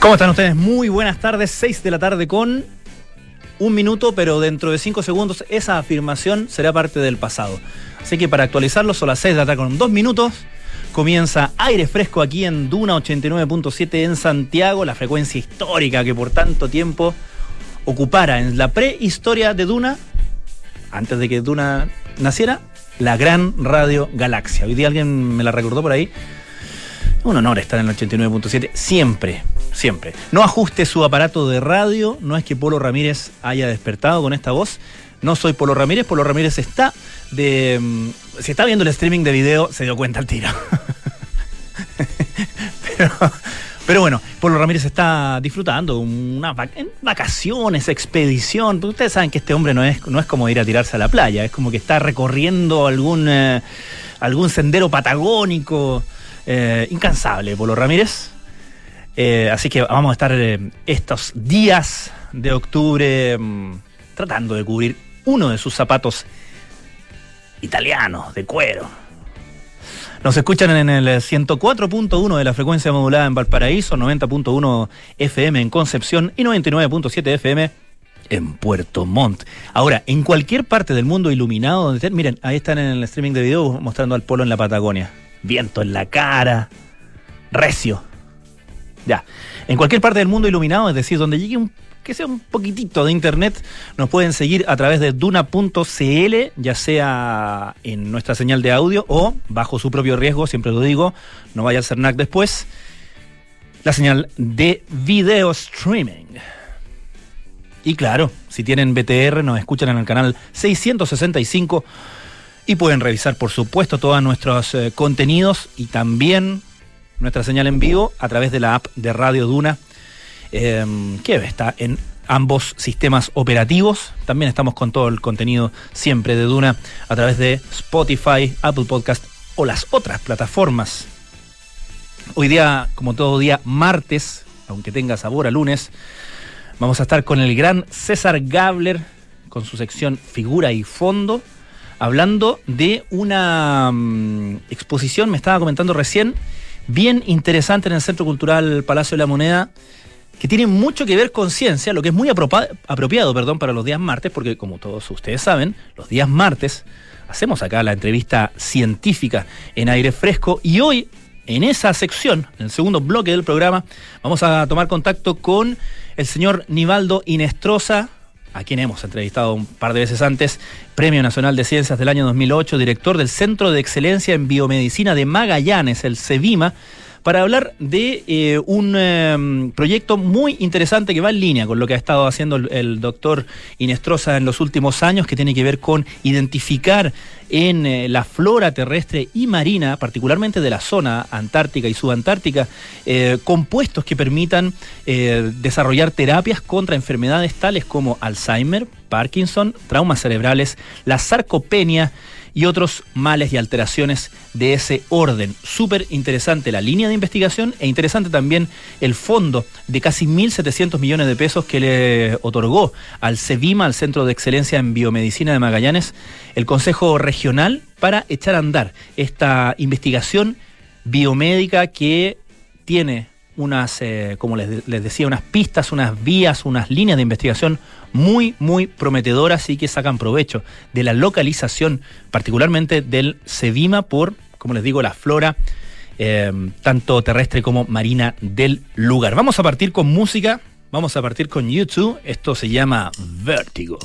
¿Cómo están ustedes? Muy buenas tardes, 6 de la tarde con un minuto, pero dentro de 5 segundos esa afirmación será parte del pasado. Así que para actualizarlo son las 6 de la tarde con dos minutos. Comienza aire fresco aquí en Duna 89.7 en Santiago, la frecuencia histórica que por tanto tiempo ocupara en la prehistoria de Duna, antes de que Duna naciera, la gran radio Galaxia. Hoy día alguien me la recordó por ahí. Un honor estar en el 89.7 siempre, siempre. No ajuste su aparato de radio, no es que Polo Ramírez haya despertado con esta voz. No soy Polo Ramírez, Polo Ramírez está de... mm, Si está viendo el streaming de video, se dio cuenta al tiro. pero, bueno, Polo Ramírez está disfrutando unas vacaciones, expedición. Ustedes saben que este hombre no es, no es como ir a tirarse a la playa, es como que está recorriendo algún, eh, algún sendero patagónico. Eh, incansable, Polo Ramírez. Eh, así que vamos a estar eh, estos días de octubre mm, tratando de cubrir uno de sus zapatos italianos de cuero. Nos escuchan en el 104.1 de la frecuencia modulada en Valparaíso, 90.1 FM en Concepción y 99.7 FM en Puerto Montt. Ahora, en cualquier parte del mundo iluminado, miren, ahí están en el streaming de video mostrando al polo en la Patagonia. Viento en la cara, recio. Ya. En cualquier parte del mundo iluminado, es decir, donde llegue un que sea un poquitito de internet, nos pueden seguir a través de duna.cl, ya sea en nuestra señal de audio o bajo su propio riesgo, siempre lo digo, no vaya a ser NAC después, la señal de video streaming. Y claro, si tienen BTR, nos escuchan en el canal 665 y pueden revisar, por supuesto, todos nuestros eh, contenidos y también nuestra señal en vivo a través de la app de Radio Duna, que está en ambos sistemas operativos. También estamos con todo el contenido siempre de Duna a través de Spotify, Apple Podcast o las otras plataformas. Hoy día, como todo día, martes, aunque tenga sabor a lunes, vamos a estar con el gran César Gabler con su sección Figura y Fondo hablando de una mm, exposición, me estaba comentando recién, bien interesante en el Centro Cultural Palacio de la Moneda, que tiene mucho que ver con ciencia, lo que es muy apropiado perdón, para los días martes, porque como todos ustedes saben, los días martes hacemos acá la entrevista científica en aire fresco y hoy en esa sección, en el segundo bloque del programa, vamos a tomar contacto con el señor Nivaldo Inestrosa, a quien hemos entrevistado un par de veces antes, Premio Nacional de Ciencias del año 2008, director del Centro de Excelencia en Biomedicina de Magallanes, el CEVIMA, para hablar de eh, un eh, proyecto muy interesante que va en línea con lo que ha estado haciendo el, doctor Inestrosa en los últimos años, que tiene que ver con identificar en eh, la flora terrestre y marina, particularmente de la zona antártica y subantártica, eh, compuestos que permitan desarrollar terapias contra enfermedades tales como Alzheimer, Parkinson, traumas cerebrales, la sarcopenia y otros males y alteraciones de ese orden. Súper interesante la línea de investigación e interesante también el fondo de casi 1.700 millones de pesos que le otorgó al CEVIMA, al Centro de Excelencia en Biomedicina de Magallanes, el Consejo Regional para echar a andar esta investigación biomédica que tiene unas, eh, como les, les decía, unas pistas, unas vías, unas líneas de investigación muy, muy prometedoras y que sacan provecho de la localización, particularmente del Cevima, por, como les digo, la flora eh, tanto terrestre como marina del lugar. Vamos a partir con música, vamos a partir con YouTube. Esto se llama Vértigo.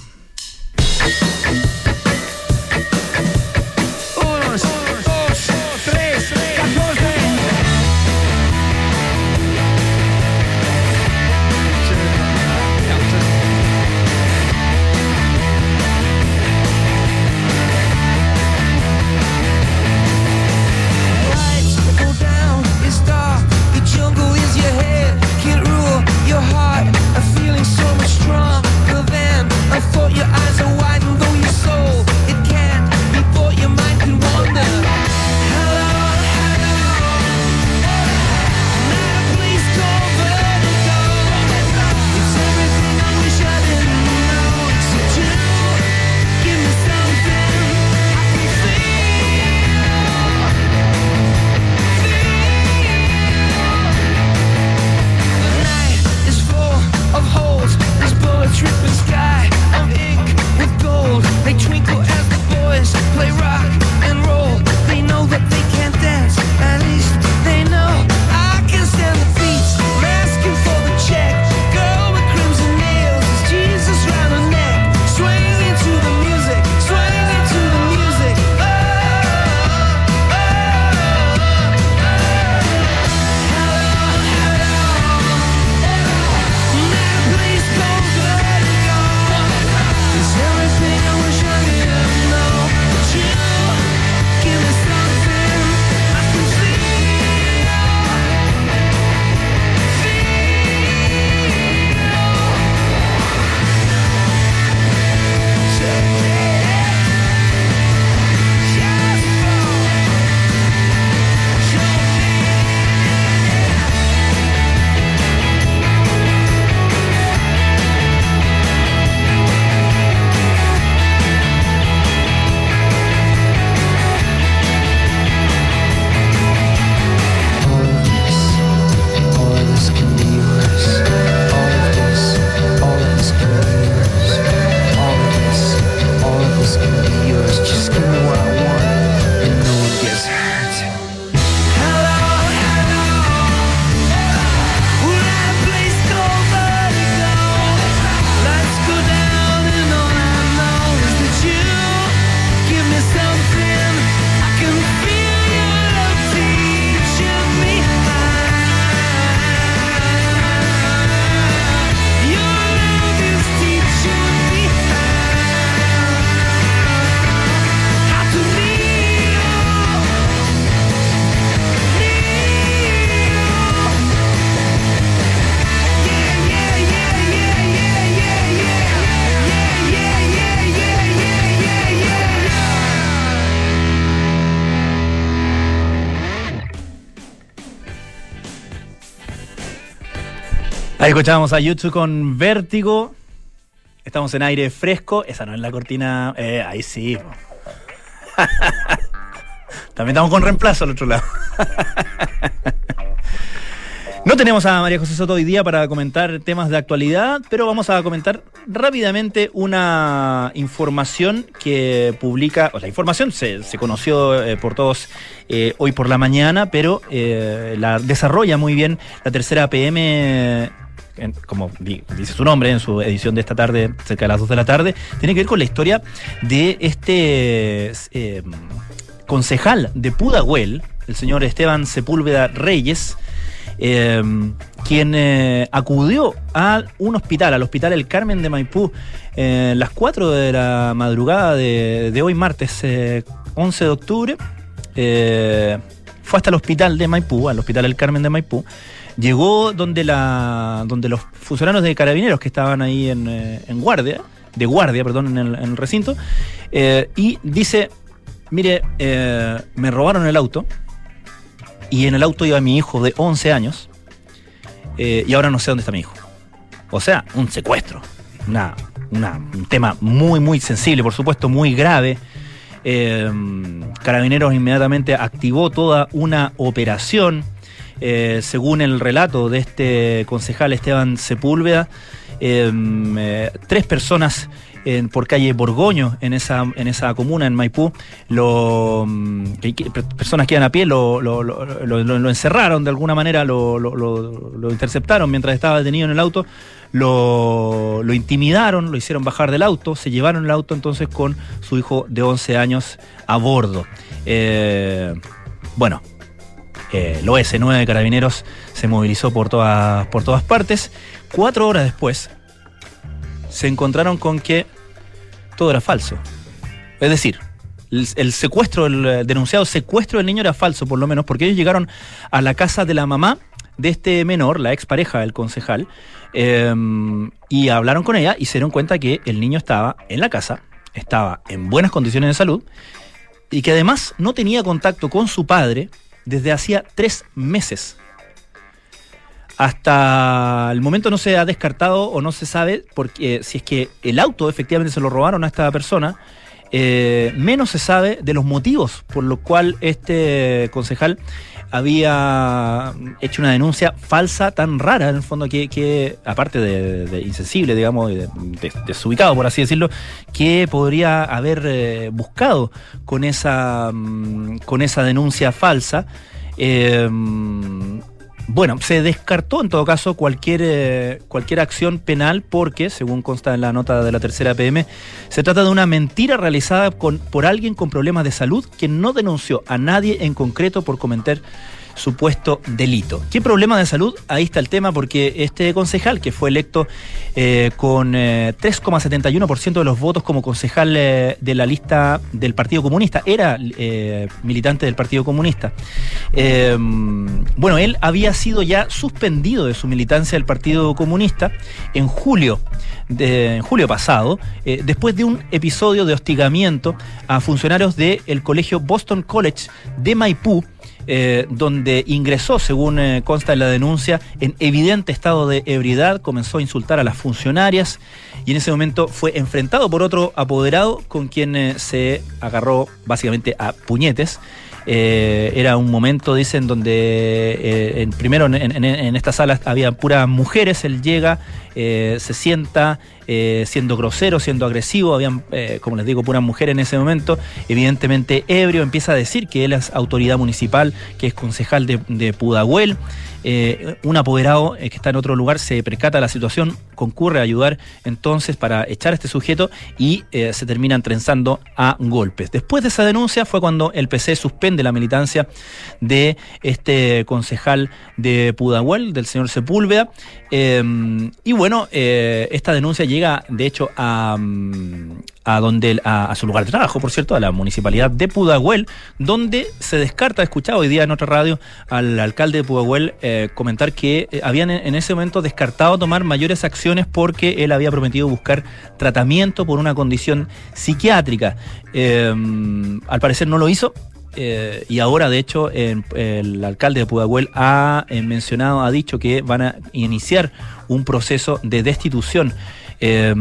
Ahí escuchábamos a YouTube con Vértigo. Estamos en aire fresco. Esa no es la cortina. Eh, ahí sí. También estamos con reemplazo al otro lado. No tenemos a María José Soto hoy día para comentar temas de actualidad, pero vamos a comentar rápidamente una información que publica, o la información se, se conoció eh, por todos eh, hoy por la mañana, pero eh, la desarrolla muy bien la tercera PM como di- dice su nombre en su edición de esta tarde, cerca de las 2 de la tarde, tiene que ver con la historia de este concejal de Pudahuel, el señor Esteban Sepúlveda Reyes, quien eh, acudió a un hospital, al Hospital El Carmen de Maipú, eh, las 4 de la madrugada de, hoy, martes eh, 11 de octubre. eh, fue hasta el hospital de Maipú, al Hospital El Carmen de Maipú. Llegó donde, la, donde los funcionarios de carabineros que estaban ahí en, eh, guardia, de guardia, perdón, en el, recinto, eh, y dice, mire, eh, me robaron el auto, y en el auto iba mi hijo de 11 años eh, y ahora no sé dónde está mi hijo. O sea, un secuestro. Una, una- un tema muy, muy sensible, por supuesto, muy grave. Eh, Carabineros inmediatamente activó toda una operación. Eh, según el relato de este concejal Esteban Sepúlveda, tres personas por calle Borgoño, en esa, en esa comuna, en Maipú, lo, mm, personas que iban a pie lo, encerraron de alguna manera, lo, interceptaron mientras estaba detenido en el auto, lo, lo intimidaron, lo hicieron bajar del auto, se llevaron el auto entonces con su hijo de 11 años a bordo. Eh, bueno, eh, el OS9 de Carabineros se movilizó por todas, por todas partes. Cuatro horas después, se encontraron con que todo era falso. Es decir, el, secuestro, el eh, denunciado secuestro del niño era falso, por lo menos, porque ellos llegaron a la casa de la mamá de este menor, la expareja del concejal, eh, y hablaron con ella y se dieron cuenta que el niño estaba en la casa, estaba en buenas condiciones de salud y que además no tenía contacto con su padre desde hacía tres meses. Hasta el momento no se ha descartado o no se sabe porque si es que el auto efectivamente se lo robaron a esta persona, eh, menos se sabe de los motivos por los cuales este concejal había hecho una denuncia falsa tan rara en el fondo que, que, aparte de, insensible digamos de, de- desubicado por así decirlo que podría haber eh, buscado con esa mm, con esa denuncia falsa. Eh, bueno, se descartó en todo caso cualquier, eh, cualquier acción penal porque, según consta en la nota de la tercera PM, se trata de una mentira realizada con, por alguien con problemas de salud que no denunció a nadie en concreto por cometer supuesto delito. ¿Qué problema de salud? Ahí está el tema porque este concejal que fue electo eh, con eh, 3,71% de los votos como concejal eh, de la lista del Partido Comunista, era eh, militante del Partido Comunista. Eh, bueno, él había sido ya suspendido de su militancia del Partido Comunista en julio, de, julio pasado, después de un episodio de hostigamiento a funcionarios del colegio Boston College de Maipú, eh, donde ingresó, según eh, consta en la denuncia, en evidente estado de ebriedad, comenzó a insultar a las funcionarias y en ese momento fue enfrentado por otro apoderado con quien eh, se agarró básicamente a puñetes. Era un momento, dicen, donde en- primero en, en- esta sala había puras mujeres, él llega, se sienta eh, siendo grosero, siendo agresivo, habían, eh, como les digo, puras mujeres en ese momento, evidentemente ebrio, empieza a decir que él es autoridad municipal, que es concejal de, de Pudahuel. Eh, un apoderado que está en otro lugar se percata de la situación, concurre a ayudar entonces para echar a este sujeto y eh, se terminan trenzando a golpes. Después de esa denuncia fue cuando el PC suspende la militancia de este concejal de Pudahuel, del señor Sepúlveda. Eh, y bueno, eh, esta denuncia llega de hecho a, mm, a donde a, su lugar de trabajo, por cierto, a la municipalidad de Pudahuel, donde se descarta, he escuchado hoy día en otra radio al alcalde de Pudahuel eh, comentar que habían en ese momento descartado tomar mayores acciones porque él había prometido buscar tratamiento por una condición psiquiátrica. Eh, al parecer no lo hizo. eh, y ahora de hecho en- el alcalde de Pudahuel ha eh, mencionado, ha dicho que van a iniciar un proceso de destitución eh,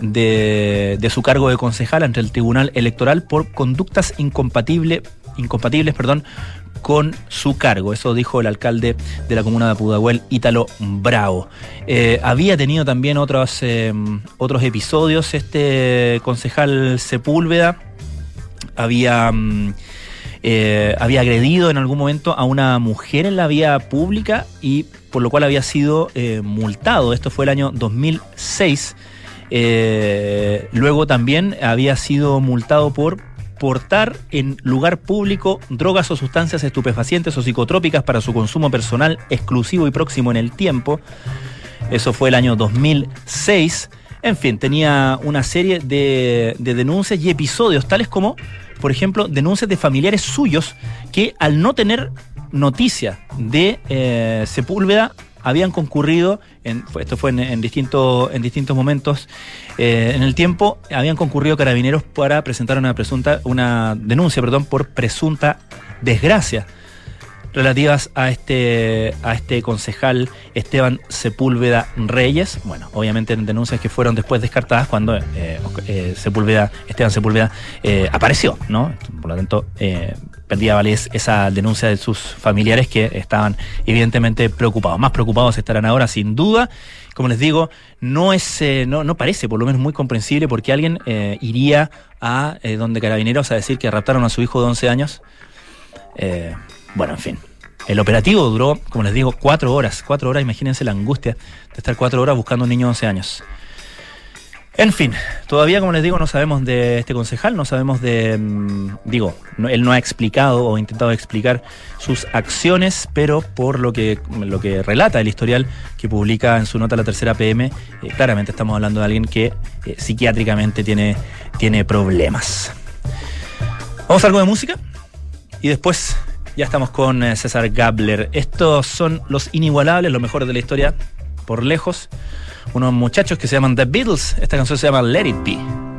de, su cargo de concejal ante el Tribunal Electoral por conductas incompatible, incompatibles perdón, con su cargo. Eso dijo el alcalde de la comuna de Pudahuel, Ítalo Bravo. Eh, había tenido también otros, eh, otros episodios este concejal Sepúlveda. Había, mm, eh, había agredido en algún momento a una mujer en la vía pública y por lo cual había sido eh, multado. Esto fue el año 2006. Eh, luego también había sido multado por portar en lugar público drogas o sustancias estupefacientes o psicotrópicas para su consumo personal exclusivo y próximo en el tiempo. Eso fue el año 2006. En fin, tenía una serie de, de denuncias y episodios, tales como, por ejemplo, denuncias de familiares suyos que al no tener noticia de eh, Sepúlveda habían concurrido, en, esto fue en, en distintos, en distintos momentos eh, en el tiempo, habían concurrido carabineros para presentar una presunta, una denuncia, perdón, por presunta desgracia relativas a este, a este concejal Esteban Sepúlveda Reyes. Bueno, obviamente en denuncias que fueron después descartadas cuando eh, eh, Sepúlveda, Esteban Sepúlveda apareció, ¿no? Por lo tanto, perdía validez esa denuncia de sus familiares que estaban evidentemente preocupados. Más preocupados estarán ahora, sin duda. Como les digo, no es, eh, no, no parece por lo menos muy comprensible porque alguien eh, iría a eh, donde carabineros a decir que raptaron a su hijo de 11 años. Bueno, en fin. El operativo duró, como les digo, cuatro horas. Cuatro horas, imagínense la angustia de estar cuatro horas buscando a un niño de 11 años. En fin, todavía, como les digo, no sabemos de este concejal, no sabemos de. mm, digo, no- él no ha explicado o intentado explicar sus acciones, pero por lo que, lo que relata el historial que publica en su nota la tercera PM, eh, claramente estamos hablando de alguien que eh, psiquiátricamente tiene, tiene problemas. Vamos a algo de música y después ya estamos con eh, César Gabler. Estos son los inigualables, los mejores de la historia, por lejos. Unos muchachos que se llaman The Beatles. Esta canción se llama Let It Be.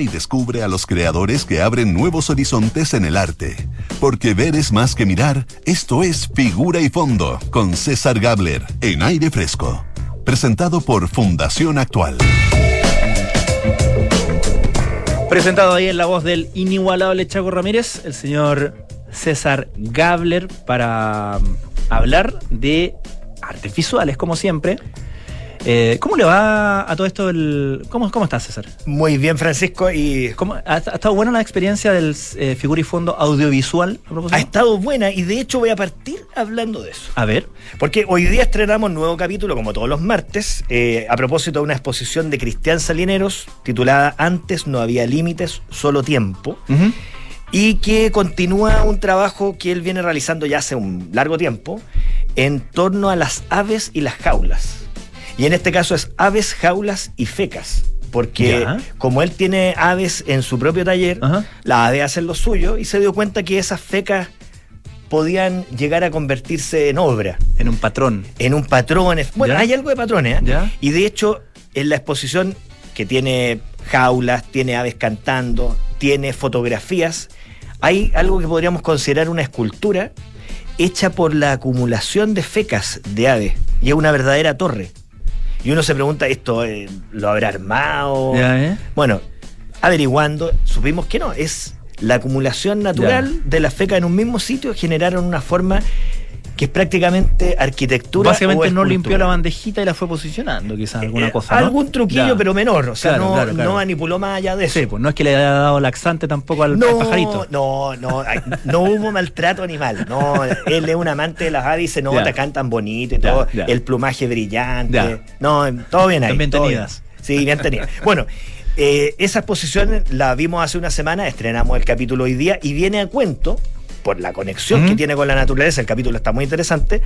Y descubre a los creadores que abren nuevos horizontes en el arte. Porque ver es más que mirar, esto es Figura y Fondo, con César Gabler, en aire fresco. Presentado por Fundación Actual. Presentado ahí en la voz del inigualable Chaco Ramírez, el señor César Gabler, para mm, hablar de artes visuales, como siempre. Eh, ¿Cómo le va a todo esto? El, ¿cómo, ¿Cómo estás, César? Muy bien, Francisco, y ¿Cómo, ha, ha estado buena la experiencia del eh, figura y fondo audiovisual? a ha estado buena y de hecho voy a partir hablando de eso. A ver. Porque hoy día estrenamos un nuevo capítulo, como todos los martes, eh, a propósito de una exposición de Cristian Salineros titulada Antes no había límites, solo tiempo, y que continúa un trabajo que él viene realizando ya hace un largo tiempo en torno a las aves y las jaulas. Y en este caso es aves, jaulas y fecas. Porque Ya. como él tiene aves en su propio taller, Ajá. las aves hacen lo suyo y se dio cuenta que esas fecas podían llegar a convertirse en obra, En un patrón. en un patrón. Bueno, Ya. hay algo de patrones, ¿eh? Ya. Y de hecho, en la exposición que tiene jaulas, tiene aves cantando, tiene fotografías, hay algo que podríamos considerar una escultura hecha por la acumulación de fecas de aves. Y es una verdadera torre. Y uno se pregunta, ¿esto eh, lo habrá armado? Ya, ¿eh? Bueno, averiguando, supimos que no, es la acumulación natural de las fecas en un mismo sitio generaron una forma que es prácticamente arquitectura. Básicamente no limpió la bandejita y la fue posicionando, quizás alguna Eh, cosa. ¿no? Algún truquillo, Ya. pero menor. O sea, Claro, no, claro, claro. no manipuló más allá de eso. Sí, pues no es que le haya dado laxante tampoco al, pajarito. no, no, no hubo maltrato animal. No, él es un amante de las aves y se nota, Ya. cantan bonito y todo, ya. el plumaje brillante. No, todo bien ahí. Están bien tenidas. Sí, bien tenidas. Bueno, eh, esa exposición la vimos hace una semana, estrenamos el capítulo hoy día y viene a cuento, por la conexión Mm. que tiene con la naturaleza, el capítulo está muy interesante,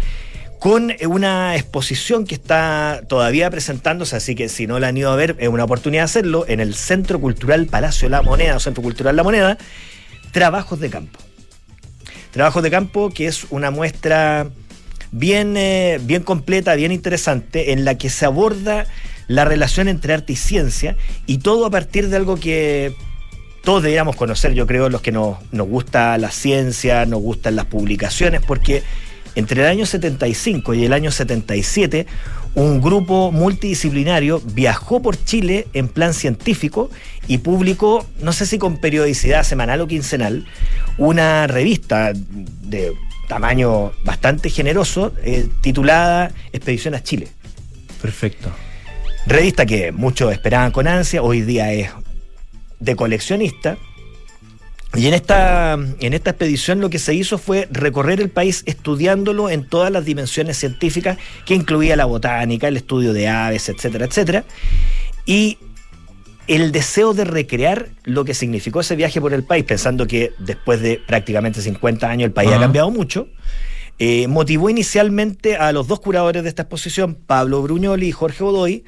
con una exposición que está todavía presentándose, así que si no la han ido a ver, es una oportunidad de hacerlo, en el Centro Cultural Palacio La Moneda, o Centro Cultural La Moneda, Trabajos de Campo. Trabajos de Campo, que es una muestra bien, eh, bien completa, bien interesante, en la que se aborda la relación entre arte y ciencia, y todo a partir de algo que todos deberíamos conocer, yo creo, los que nos, nos gusta la ciencia, nos gustan las publicaciones, porque entre el año 75 y el año 77, un grupo multidisciplinario viajó por Chile en plan científico y publicó, no sé si con periodicidad semanal o quincenal, una revista de tamaño bastante generoso eh, titulada Expedición a Chile. Perfecto. Revista que muchos esperaban con ansia, hoy día es de coleccionista. Y en esta, en esta expedición lo que se hizo fue recorrer el país estudiándolo en todas las dimensiones científicas, que incluía la botánica, el estudio de aves, etcétera, etcétera. Y el deseo de recrear lo que significó ese viaje por el país, pensando que después de prácticamente 50 años el país ha cambiado mucho, eh, motivó inicialmente a los dos curadores de esta exposición, Pablo Bruñoli y Jorge Godoy,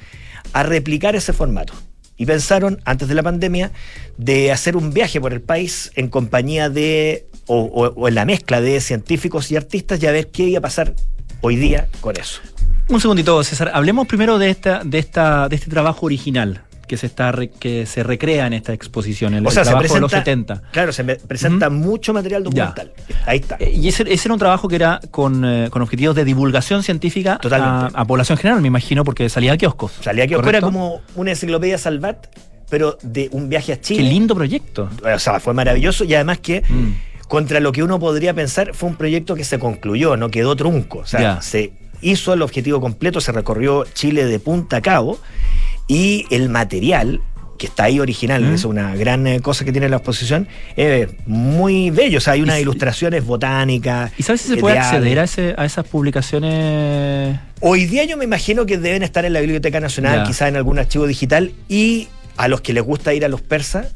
a replicar ese formato. Y pensaron, antes de la pandemia, de hacer un viaje por el país en compañía de, o, o- o en la mezcla de científicos y artistas y a ver qué iba a pasar hoy día con eso. Un segundito, César. Hablemos primero de esta, de esta, de este trabajo original. Que se está re- que se recrea en esta exposición, el, O sea, el se de los presenta, 70. claro, se me- presenta mucho material Ya. documental. Ahí está. Eh, Y ese, ese era un trabajo que era con, eh, con objetivos de divulgación científica a, a población general, me imagino, porque salía a kioscos. Salía que era ¿correcto? como una enciclopedia Salvat, pero de un viaje a Qué Chile. lindo proyecto. O sea, fue maravilloso y además que Mm. contra lo que uno podría pensar, fue un proyecto que se concluyó, no quedó trunco. O sea, Ya. se hizo el objetivo completo, se recorrió Chile de punta a cabo y el material que está ahí original, Mm. es una gran eh, cosa que tiene la exposición, es muy bello. O sea, hay unas ilustraciones botánicas. ¿Y sabes si se eh, puede de acceder a, aves. ese, a esas publicaciones? Hoy día yo me imagino que deben estar en la Biblioteca Nacional, Ya. quizás en algún archivo digital, y a los que les gusta ir a los persas,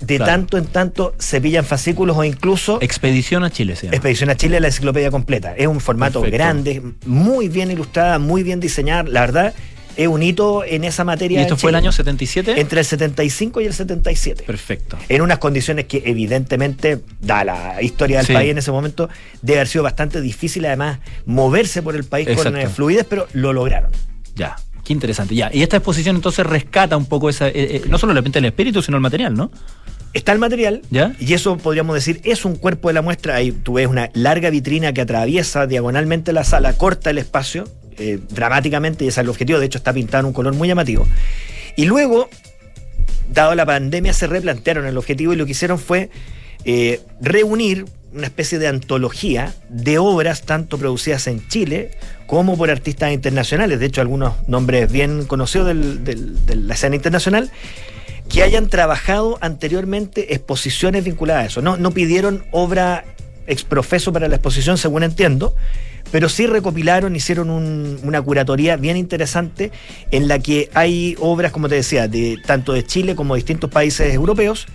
de Claro. tanto en tanto se pillan fascículos o incluso Expedición a Chile se llama. Expedición a Chile, la enciclopedia completa. Es un formato Perfecto. grande, muy bien ilustrada, muy bien diseñada. La verdad, es un hito en esa ¿Y materia. esto en fue el año 77? Entre el 75 y el 77. Perfecto. En unas condiciones que evidentemente, da la historia del Sí. país en ese momento, debe haber sido bastante difícil además moverse por el país con Exacto. eh, fluidez, pero lo lograron. Ya. Qué interesante. Ya. Y esta exposición entonces rescata un poco esa, eh, eh, no solo de repente el espíritu, sino el material, ¿no? Está el material, ¿Ya? y eso podríamos decir es un cuerpo de la muestra. Ahí tú ves una larga vitrina que atraviesa diagonalmente la sala, corta el espacio eh, dramáticamente, y ese es el objetivo. De hecho, está pintado en un color muy llamativo. Y luego, dado la pandemia, se replantearon el objetivo y lo que hicieron fue eh, reunir una especie de antología de obras tanto producidas en Chile como por artistas internacionales, de hecho algunos nombres bien conocidos de la escena internacional, que hayan trabajado anteriormente exposiciones vinculadas a eso. No, no pidieron obra exprofeso para la exposición, según entiendo, pero sí recopilaron, hicieron un- una curatoría bien interesante en la que hay obras, como te decía, de tanto de Chile como de distintos países europeos,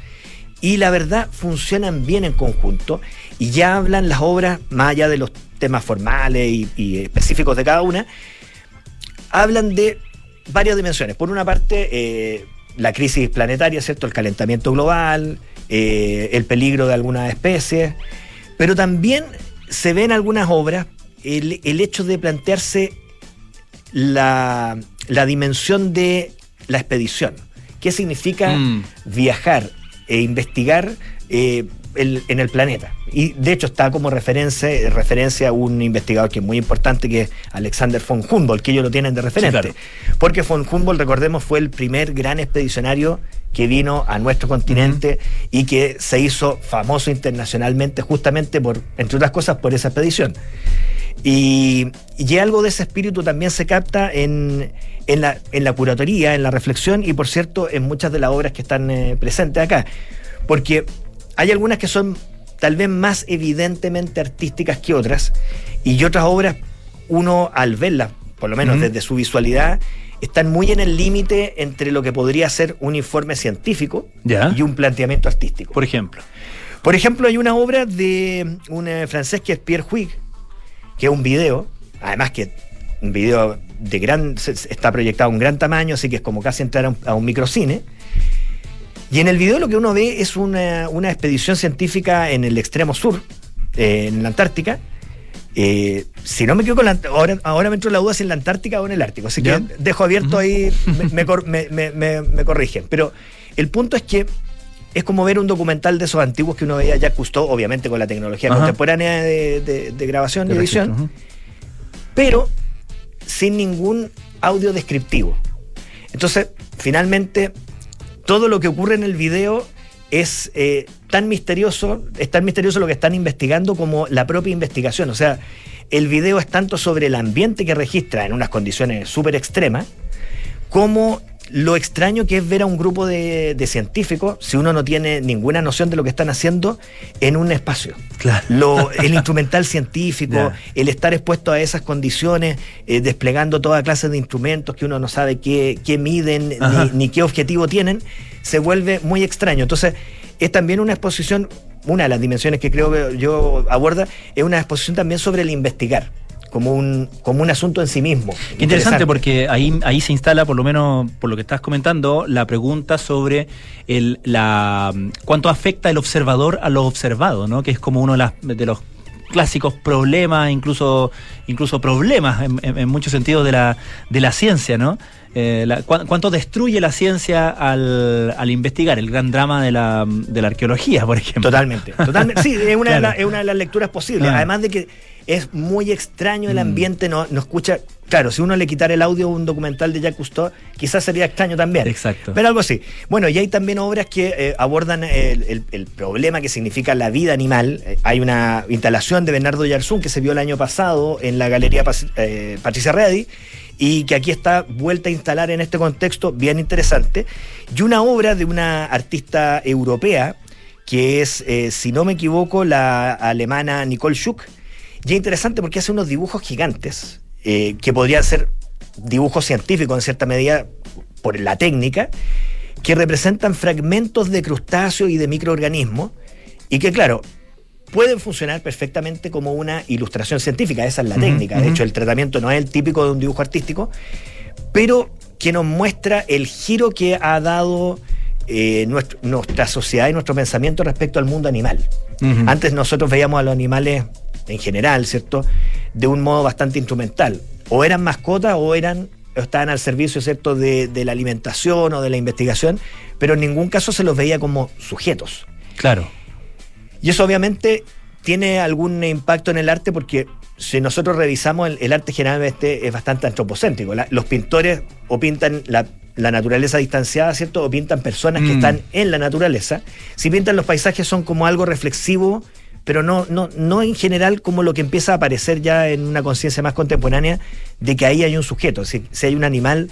y la verdad funcionan bien en conjunto y ya hablan las obras, más allá de los temas formales y, y específicos de cada una, hablan de varias dimensiones. Por una parte, eh, la crisis planetaria, ¿cierto? El calentamiento global, eh, el peligro de algunas especies, pero también se ven algunas obras el, el hecho de plantearse la, la dimensión de la expedición. ¿Qué significa Mm. viajar e investigar eh, el- en el planeta? Y de hecho está como referencia, referencia a un investigador que es muy importante, que es Alexander von Humboldt, que ellos lo tienen de referente. claro. Porque von Humboldt, recordemos, fue el primer gran expedicionario que vino a nuestro continente y que se hizo famoso internacionalmente justamente por, entre otras cosas, por esa expedición. Y, y algo de ese espíritu también se capta en, en la, en la curatoría, en la reflexión y, por cierto, en muchas de las obras que están eh, presentes acá. Porque hay algunas que son tal vez más evidentemente artísticas que otras, y otras obras, uno al verlas, por lo menos desde su visualidad, están muy en el límite entre lo que podría ser un informe científico y un planteamiento artístico. Por ejemplo. Por ejemplo, hay una obra de un eh, francés que es Pierre Huyghe, que es un video, además que un video de gran, está proyectado a un gran tamaño, así que es como casi entrar a un, a un microcine. Y en el video lo que uno ve es una, una expedición científica en el extremo sur, eh, en la Antártica. Eh, si no me equivoco, la- ahora, ahora me entró la duda si en la Antártica o en el Ártico, así Ya. que dejo abierto ahí, me- me- me- me corrigen. Pero el punto es que es como ver un documental de esos antiguos que uno veía ya Cousteau, obviamente con la tecnología Ajá. contemporánea de, de- de grabación y edición, pero sin ningún audio descriptivo. Entonces, finalmente, todo lo que ocurre en el video es eh, tan misterioso, es tan misterioso lo que están investigando como la propia investigación. O sea, el video es tanto sobre el ambiente que registra en unas condiciones súper extremas, como lo extraño que es ver a un grupo de, de científicos, si uno no tiene ninguna noción de lo que están haciendo, en un espacio. Claro. Lo, el instrumental científico, el estar expuesto a esas condiciones, eh, desplegando toda clase de instrumentos que uno no sabe qué, qué miden ni, ni qué objetivo tienen, se vuelve muy extraño. Entonces, es también una exposición, una de las dimensiones que creo que yo aborda, es una exposición también sobre el investigar, como un, como un asunto en sí mismo. Qué interesante porque ahí, ahí se instala, por lo menos por lo que estás comentando, la pregunta sobre el, la, cuánto afecta el observador a lo observado, ¿no? Que es como uno de, las, de los clásicos problemas, incluso, incluso problemas en, en- en muchos sentidos de la, de la ciencia, ¿no? Eh, la- cu- ¿Cuánto destruye la ciencia al, al investigar? El gran drama de la, de la arqueología, por ejemplo. Totalmente, totalmente. Sí, es una, de Claro. la- es una de las lecturas posibles. Ah. Además de que es muy extraño el Mm. ambiente, no, no escucha. Claro, si uno le quitara el audio a un documental de Jacques Cousteau, quizás sería extraño también. Exacto. Pero algo así. Bueno, y hay también obras que eh, abordan el, el- el problema que significa la vida animal. Eh, hay una instalación de Bernardo Yarzún que se vio el año pasado en la Galería eh, Patricia Ready y que aquí está vuelta a instalar en este contexto bien interesante. Y una obra de una artista europea que es, eh, si no me equivoco, la alemana Nicole Schuck. Y es interesante porque hace unos dibujos gigantes, eh, que podrían ser dibujos científicos en cierta medida por la técnica, que representan fragmentos de crustáceos y de microorganismos, y que, claro, pueden funcionar perfectamente como una ilustración científica, esa es la técnica. De hecho, el tratamiento no es el típico de un dibujo artístico, pero que nos muestra el giro que ha dado eh, nuestro- nuestra sociedad y nuestro pensamiento respecto al mundo animal. Antes nosotros veíamos a los animales en general, ¿cierto? De un modo bastante instrumental. O eran mascotas o eran o estaban al servicio, ¿cierto?, de, de la alimentación o de la investigación, pero en ningún caso se los veía como sujetos. Claro. Y eso obviamente tiene algún impacto en el arte porque si nosotros revisamos el, el arte generalmente es bastante antropocéntrico. La- los pintores o pintan la, la naturaleza distanciada, ¿cierto? O pintan personas que Mm. están en la naturaleza. Si pintan los paisajes son como algo reflexivo, pero no, no, no en general como lo que empieza a aparecer ya en una conciencia más contemporánea de que ahí hay un sujeto. Si, si hay un animal,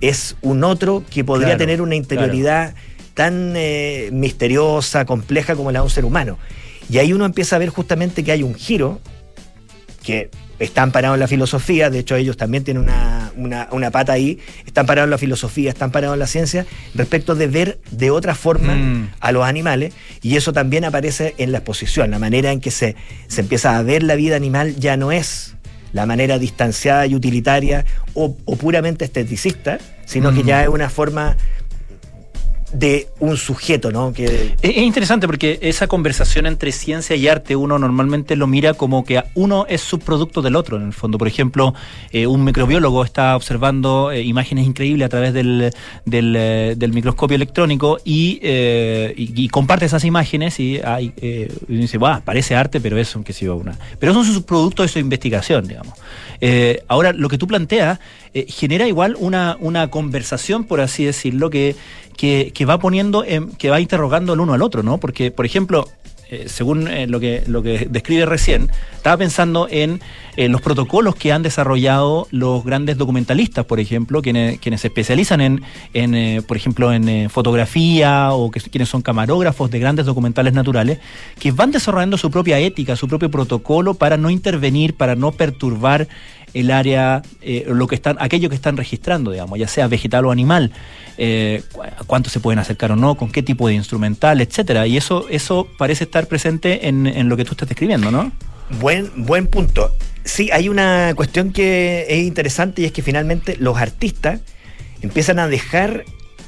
es un otro que podría Claro, tener una interioridad tan eh, misteriosa, compleja como la de un ser humano. Y ahí uno empieza a ver justamente que hay un giro que están parados en la filosofía, de hecho ellos también tienen una, una- una pata ahí, están parados en la filosofía, están parados en la ciencia, respecto de ver de otra forma Mm. a los animales, y eso también aparece en la exposición, la manera en que se, se empieza a ver la vida animal ya no es la manera distanciada y utilitaria o, o puramente esteticista, sino que Mm. ya es una forma de un sujeto, ¿no? Que, Es es interesante porque esa conversación entre ciencia y arte uno normalmente lo mira como que uno es subproducto del otro, en el fondo. Por ejemplo, eh, un microbiólogo está observando eh, imágenes increíbles a través del, del, eh, microscopio electrónico y, y- comparte esas imágenes y, dice, "Buah, parece arte, pero es un que yo, una. Pero es un subproducto de su investigación, digamos. Ahora, lo que tú planteas eh, genera igual una, una conversación, por así decirlo, que, que, que va poniendo, en- que va interrogando el uno al otro, ¿no? Porque, por ejemplo, eh, según eh, lo, que, lo que describe recién, estaba pensando en los protocolos que han desarrollado los grandes documentalistas, por ejemplo, quienes, quienes se especializan en, en por ejemplo, en fotografía o que, quienes son camarógrafos de grandes documentales naturales, que van desarrollando su propia ética, su propio protocolo para no intervenir, para no perturbar el área, eh, lo que están, aquello que están registrando, digamos, ya sea vegetal o animal, eh, cuánto se pueden acercar o no, con qué tipo de instrumental, etcétera. Y eso, eso parece estar presente en, en lo que tú estás describiendo, ¿no? Buen, buen punto. Sí, hay una cuestión que es interesante y es que finalmente los artistas empiezan a dejar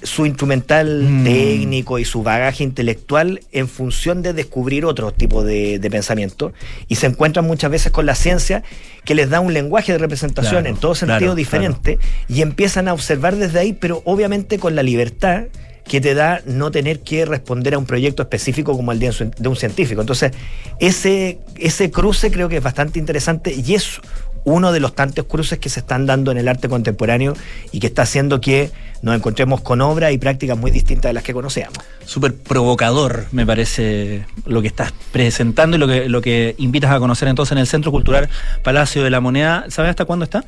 su instrumental Mm. técnico y su bagaje intelectual en función de descubrir otro tipo de, de pensamiento y se encuentran muchas veces con la ciencia que les da un lenguaje de representación Claro, en todo sentido claro, diferente y empiezan a observar desde ahí, pero obviamente con la libertad que te da no tener que responder a un proyecto específico como el de un, de un científico. Entonces, ese, ese cruce creo que es bastante interesante y es uno de los tantos cruces que se están dando en el arte contemporáneo y que está haciendo que nos encontremos con obras y prácticas muy distintas de las que conocíamos. Súper provocador, me parece, lo que estás presentando y lo que, lo que invitas a conocer entonces en el Centro Cultural Palacio de la Moneda. ¿Sabes hasta cuándo está?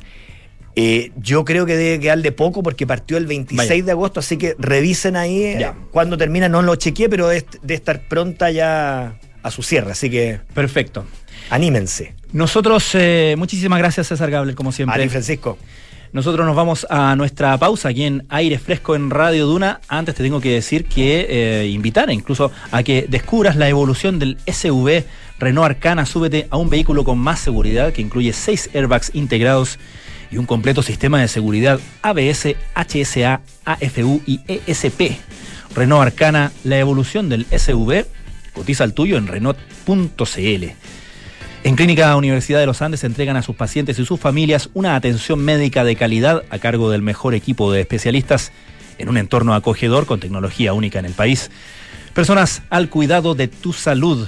Eh, yo creo que debe quedar de poco porque partió el 26 Vaya. de agosto, así que revisen ahí eh, cuando termina, no lo chequeé, pero es de estar pronta ya a su cierre, así que Perfecto. anímense. Nosotros, eh, muchísimas gracias César Gabler, como siempre. Ari Francisco. Nosotros nos vamos a nuestra pausa aquí en Aire Fresco en Radio Duna. Antes te tengo que decir que eh, invitar incluso a que descubras la evolución del SUV Renault Arcana. Súbete a un vehículo con más seguridad que incluye seis airbags integrados y un completo sistema de seguridad ABS, HSA, AFU y ESP. Renault Arcana, la evolución del SUV. Cotiza el tuyo en Renault.cl. En Clínica Universidad de los Andes entregan a sus pacientes y sus familias una atención médica de calidad a cargo del mejor equipo de especialistas en un entorno acogedor con tecnología única en el país. Personas al cuidado de tu salud.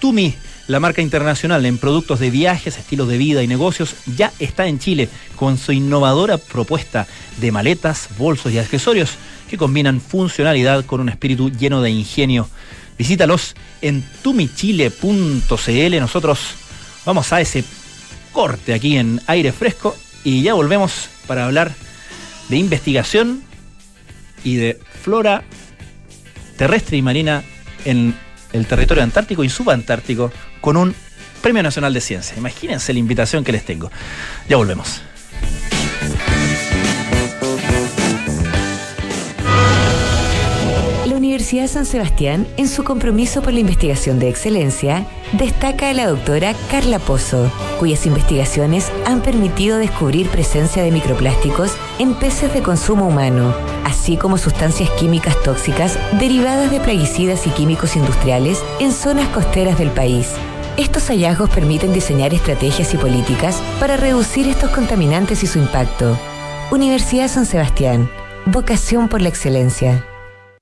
Tumi, la marca internacional en productos de viajes, estilos de vida y negocios, ya está en Chile con su innovadora propuesta de maletas, bolsos y accesorios que combinan funcionalidad con un espíritu lleno de ingenio. Visítalos en tumichile.cl. Nosotros vamos a ese corte aquí en aire fresco y ya volvemos para hablar de investigación y de flora terrestre y marina en el territorio antártico y subantártico con un Premio Nacional de Ciencia. Imagínense la invitación que les tengo. Ya volvemos. Universidad San Sebastián, en su compromiso por la investigación de excelencia, destaca a la doctora Carla Pozo, cuyas investigaciones han permitido descubrir presencia de microplásticos en peces de consumo humano, así como sustancias químicas tóxicas derivadas de plaguicidas y químicos industriales en zonas costeras del país. Estos hallazgos permiten diseñar estrategias y políticas para reducir estos contaminantes y su impacto. Universidad San Sebastián, vocación por la excelencia.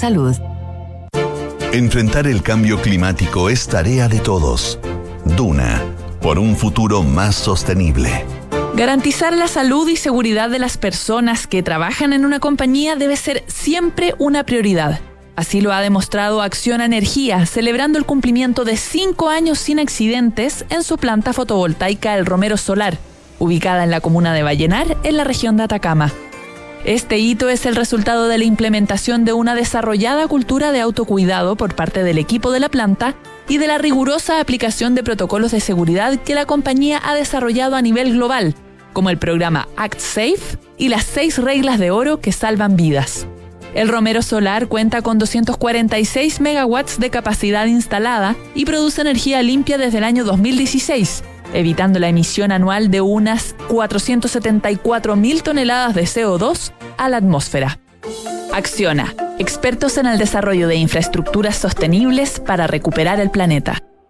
salud. Enfrentar el cambio climático es tarea de todos. Duna, por un futuro más sostenible. Garantizar la salud y seguridad de las personas que trabajan en una compañía debe ser siempre una prioridad. Así lo ha demostrado Acción Energía, celebrando el cumplimiento de cinco años sin accidentes en su planta fotovoltaica El Romero Solar, ubicada en la comuna de Vallenar, en la región de Atacama. Este hito es el resultado de la implementación de una desarrollada cultura de autocuidado por parte del equipo de la planta y de la rigurosa aplicación de protocolos de seguridad que la compañía ha desarrollado a nivel global, como el programa Act Safe y las seis reglas de oro que salvan vidas. El Romero Solar cuenta con 246 megawatts de capacidad instalada y produce energía limpia desde el año 2016 evitando la emisión anual de unas 474 mil toneladas de CO2 a la atmósfera. Acciona, expertos en el desarrollo de infraestructuras sostenibles para recuperar el planeta.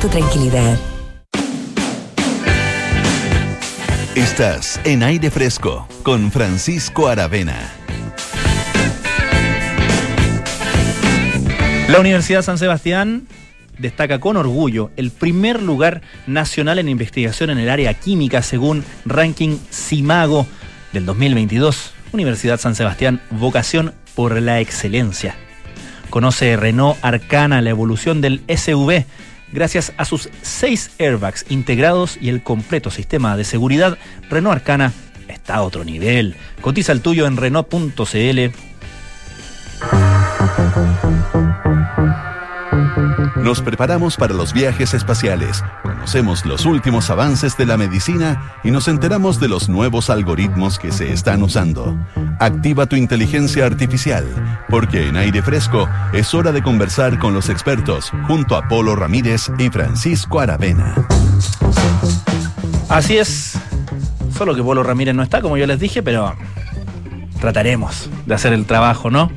tu tranquilidad. Estás en aire fresco con Francisco Aravena. La Universidad San Sebastián destaca con orgullo el primer lugar nacional en investigación en el área química según ranking CIMAGO del 2022. Universidad San Sebastián, vocación por la excelencia. Conoce Renault Arcana la evolución del SUV gracias a sus seis airbags integrados y el completo sistema de seguridad. Renault Arcana está a otro nivel. Cotiza el tuyo en Renault.cl. Nos preparamos para los viajes espaciales, conocemos los últimos avances de la medicina y nos enteramos de los nuevos algoritmos que se están usando. Activa tu inteligencia artificial, porque en aire fresco es hora de conversar con los expertos junto a Polo Ramírez y Francisco Aravena. Así es. Solo que Polo Ramírez no está, como yo les dije, pero trataremos de hacer el trabajo, ¿no?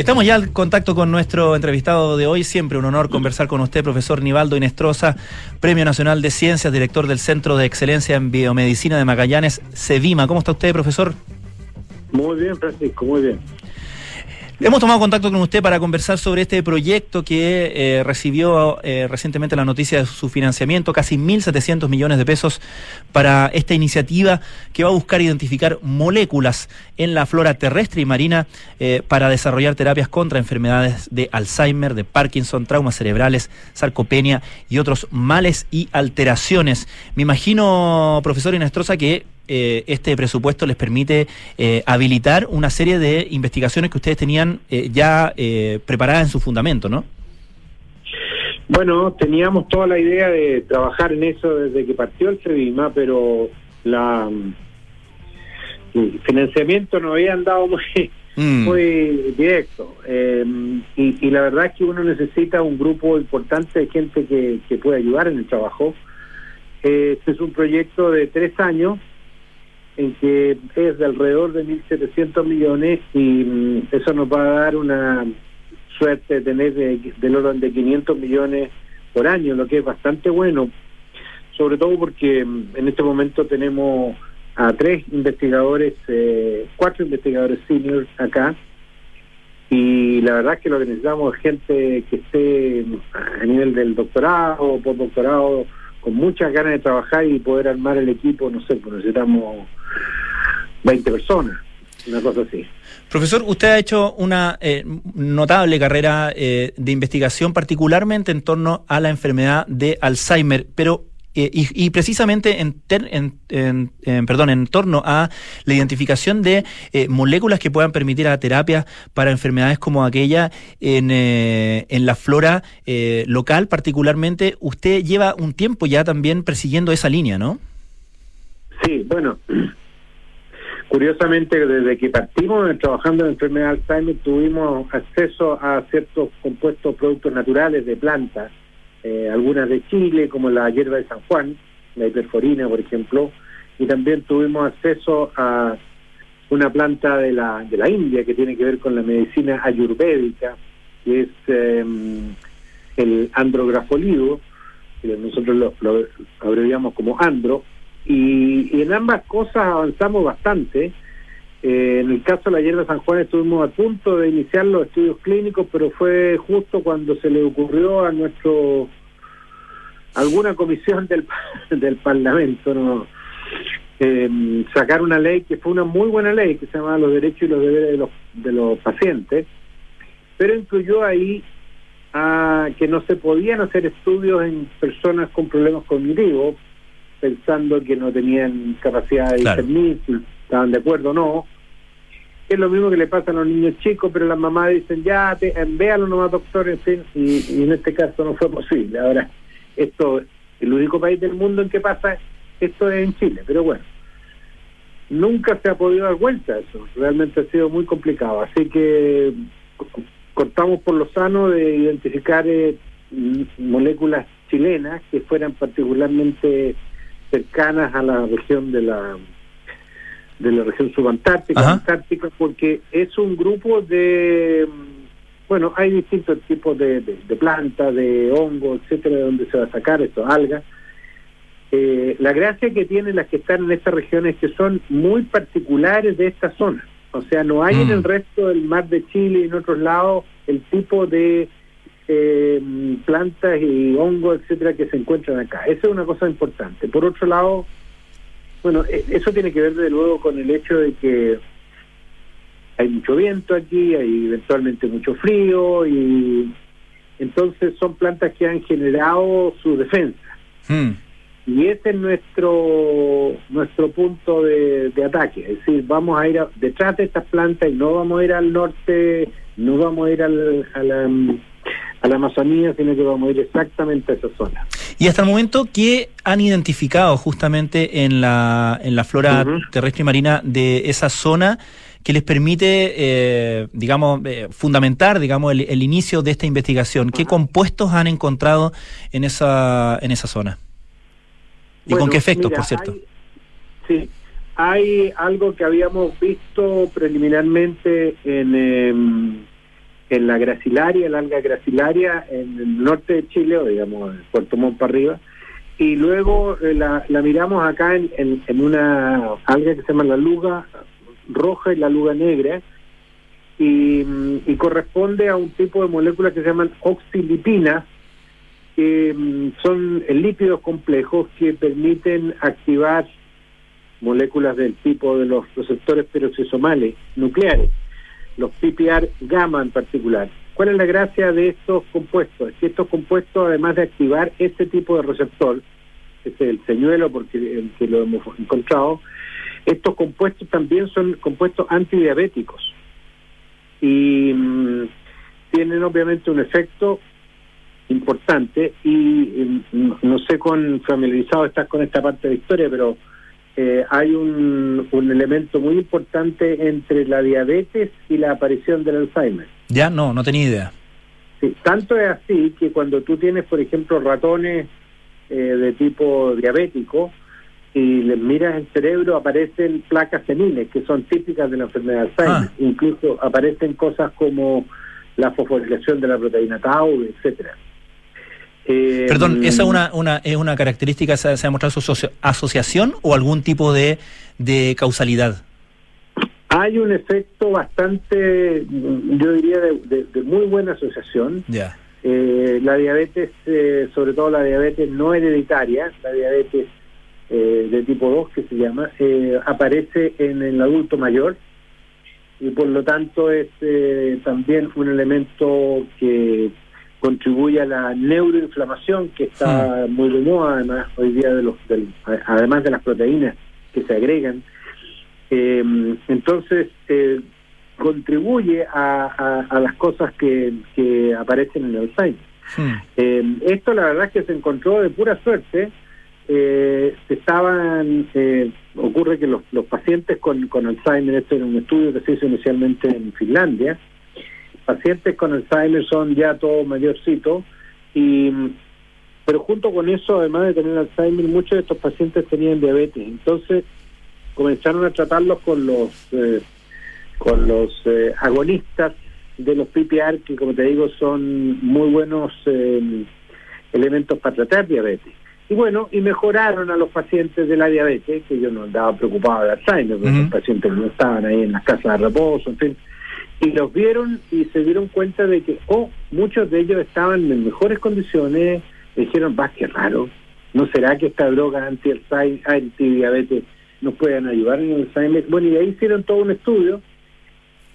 Estamos ya en contacto con nuestro entrevistado de hoy. Siempre un honor conversar con usted, profesor Nivaldo Inestrosa, Premio Nacional de Ciencias, director del Centro de Excelencia en Biomedicina de Magallanes, CEVIMA. ¿Cómo está usted, profesor? Muy bien, Francisco, muy bien. Hemos tomado contacto con usted para conversar sobre este proyecto que eh, recibió eh, recientemente la noticia de su financiamiento, casi 1.700 millones de pesos para esta iniciativa que va a buscar identificar moléculas en la flora terrestre y marina eh, para desarrollar terapias contra enfermedades de Alzheimer, de Parkinson, traumas cerebrales, sarcopenia y otros males y alteraciones. Me imagino, profesor Inestrosa, que eh, este presupuesto les permite eh, habilitar una serie de investigaciones que ustedes tenían eh, ya preparadas en su fundamento, ¿no? Bueno, teníamos toda la idea de trabajar en eso desde que partió el CEDIMA, pero la el financiamiento no habían dado muy, Mm. muy directo. y, y la verdad es que uno necesita un grupo importante de gente que, que pueda ayudar en el trabajo. Este es un proyecto de tres años en que es de alrededor de 1.700 millones y mm, eso nos va a dar una suerte de tener de- del orden de 500 millones por año, lo que es bastante bueno, sobre todo porque mm, en este momento tenemos a tres investigadores, eh, cuatro investigadores seniors acá, y la verdad es que lo que necesitamos es gente que esté a nivel del doctorado postdoctorado, con muchas ganas de trabajar y poder armar el equipo, no sé, pues necesitamos 20 personas, una cosa así. Profesor, usted ha hecho una eh, notable carrera eh, de investigación, particularmente en torno a la enfermedad de Alzheimer, pero eh, y, y precisamente en, ter- en- en- en- perdón, en torno a la identificación de eh, moléculas que puedan permitir a terapia para enfermedades como aquella en, eh, en la flora eh, local, particularmente. Usted lleva un tiempo ya también persiguiendo esa línea, ¿no? Sí, bueno, curiosamente desde que partimos trabajando en enfermedad de Alzheimer tuvimos acceso a ciertos compuestos productos naturales de plantas, eh, algunas de Chile como la hierba de San Juan, la hiperforina por ejemplo, y también tuvimos acceso a una planta de la, de la India que tiene que ver con la medicina ayurvédica, que es eh, el andrografolido, que nosotros lo, lo abreviamos como andro, y, y en ambas cosas avanzamos bastante. Eh, en el caso de la hierba San Juan estuvimos a punto de iniciar los estudios clínicos, pero fue justo cuando se le ocurrió a nuestro alguna comisión del, del Parlamento Eh, sacar una ley que fue una muy buena ley que se llamaba los derechos y los deberes de los de los pacientes, pero incluyó ahí a que no se podían hacer estudios en personas con problemas cognitivos pensando que no tenían capacidad de Claro. discernir si estaban de acuerdo o no. Es lo mismo que le pasa a los niños chicos, pero las mamás dicen, ya, te, véalo nomás, doctor, en fin, y, y en este caso no fue posible. Ahora, esto, el único país del mundo en que pasa esto es en Chile, pero bueno, nunca se ha podido dar vuelta a eso, realmente ha sido muy complicado, así que co- cortamos por lo sano de identificar eh, moléculas chilenas que fueran particularmente cercanas a la región de la de la región subantártica, Ajá. antártica, porque es un grupo de bueno, hay distintos tipos de, de, de plantas, de hongos, etcétera, de donde se va a sacar esto, algas. Eh, la gracia que tienen las que están en esta región es que son muy particulares de esta zona. O sea, no hay en Mm. el resto del mar de Chile y en otros lados el tipo de eh, plantas y hongos, etcétera, que se encuentran acá. Esa es una cosa importante. Por otro lado, bueno, eh, eso tiene que ver desde luego con el hecho de que hay mucho viento aquí, hay eventualmente mucho frío y entonces son plantas que han generado su defensa. Hmm. Y ese es nuestro nuestro punto de, de ataque. Es decir, vamos a ir a- detrás de estas plantas y no vamos a ir al norte, no vamos a ir al, a la, a la Amazonía, sino que vamos a ir exactamente a esa zona. Y hasta el momento, ¿qué han identificado justamente en la, en la flora terrestre y marina de esa zona que les permite, eh, digamos, eh, fundamentar, digamos, el, el inicio de esta investigación? ¿Qué compuestos han encontrado en esa, en esa zona? ¿Y con qué efectos, mira, por cierto? hay- sí, hay algo que habíamos visto preliminarmente en, em, en la gracilaria, el alga gracilaria, en el norte de Chile, o digamos, en Puerto Montt para arriba, y luego eh, la, la miramos acá en, en- una alga que se llama la luga roja y la luga negra, y, mm, y corresponde a un tipo de moléculas que se llaman oxilipinas, que mm, son lípidos complejos que permiten activar moléculas del tipo de los receptores peroxisomales nucleares, los PPR gamma en particular. ¿Cuál es la gracia de estos compuestos? Es que estos compuestos, además de activar este tipo de receptor, que es el señuelo porque lo hemos encontrado, estos compuestos también son compuestos antidiabéticos y mm, tienen obviamente un efecto importante y mm, no sé con familiarizado estás con esta parte de la historia, pero eh, hay un, un elemento muy importante entre la diabetes y la aparición del Alzheimer. Ya, no, no tenía idea. Sí, tanto es así que cuando tú tienes, por ejemplo, ratones eh, de tipo diabético y les miras el cerebro, aparecen placas seniles que son típicas de la enfermedad de Alzheimer. Incluso aparecen cosas como la fosforilación de la proteína tau, etcétera. Eh, Perdón, ¿esa es una, una, es una característica, se, se ha demostrado su asocia- asociación o algún tipo de, de causalidad? Hay un efecto bastante, yo diría, de, de- de muy buena asociación. Eh, la diabetes, eh, sobre todo la diabetes no hereditaria, la diabetes eh, de tipo 2 que se llama, eh, aparece en el adulto mayor y por lo tanto es eh, también un elemento que contribuye a la neuroinflamación que está muy de moda además hoy día de los del- además de las proteínas que se agregan. Eh, entonces eh, contribuye a, a- a las cosas que, que aparecen en el Alzheimer. Eh, esto la verdad es que se encontró de pura suerte. Eh, se estaban, eh, ocurre que los, los pacientes con, con Alzheimer, esto era un estudio que se hizo inicialmente en Finlandia, pacientes con Alzheimer son ya todos mayorcitos, y, pero junto con eso, además de tener Alzheimer, muchos de estos pacientes tenían diabetes. Entonces comenzaron a tratarlos con los, eh, con los eh, agonistas de los PPR, que como te digo son muy buenos eh, elementos para tratar diabetes. Y bueno, y mejoraron a los pacientes de la diabetes, que yo no andaba preocupado de Alzheimer, porque los pacientes no estaban ahí en las casas de reposo, en fin. Y los vieron y se dieron cuenta de que, oh, muchos de ellos estaban en mejores condiciones, dijeron, va, qué raro, ¿no será que esta droga antidiabetes nos puedan ayudar en el Alzheimer? Bueno, y ahí hicieron todo un estudio,